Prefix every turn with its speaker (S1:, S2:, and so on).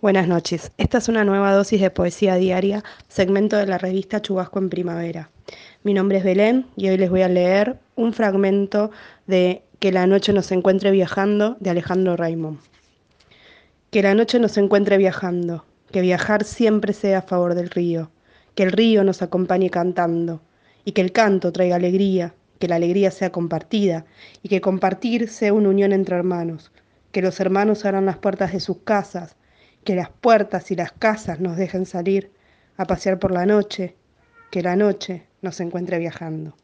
S1: Buenas noches. Esta es una nueva dosis de poesía diaria, segmento de la revista Chubasco en Primavera. Mi nombre es Belén y hoy les voy a leer un fragmento de Que la noche nos encuentre viajando de Alejandro Raymond. Que la noche nos encuentre viajando, que viajar siempre sea a favor del río, que el río nos acompañe cantando y que el canto traiga alegría, que la alegría sea compartida y que compartir sea una unión entre hermanos, que los hermanos abran las puertas de sus casas, que las puertas y las casas nos dejen salir a pasear por la noche, que la noche nos encuentre viajando.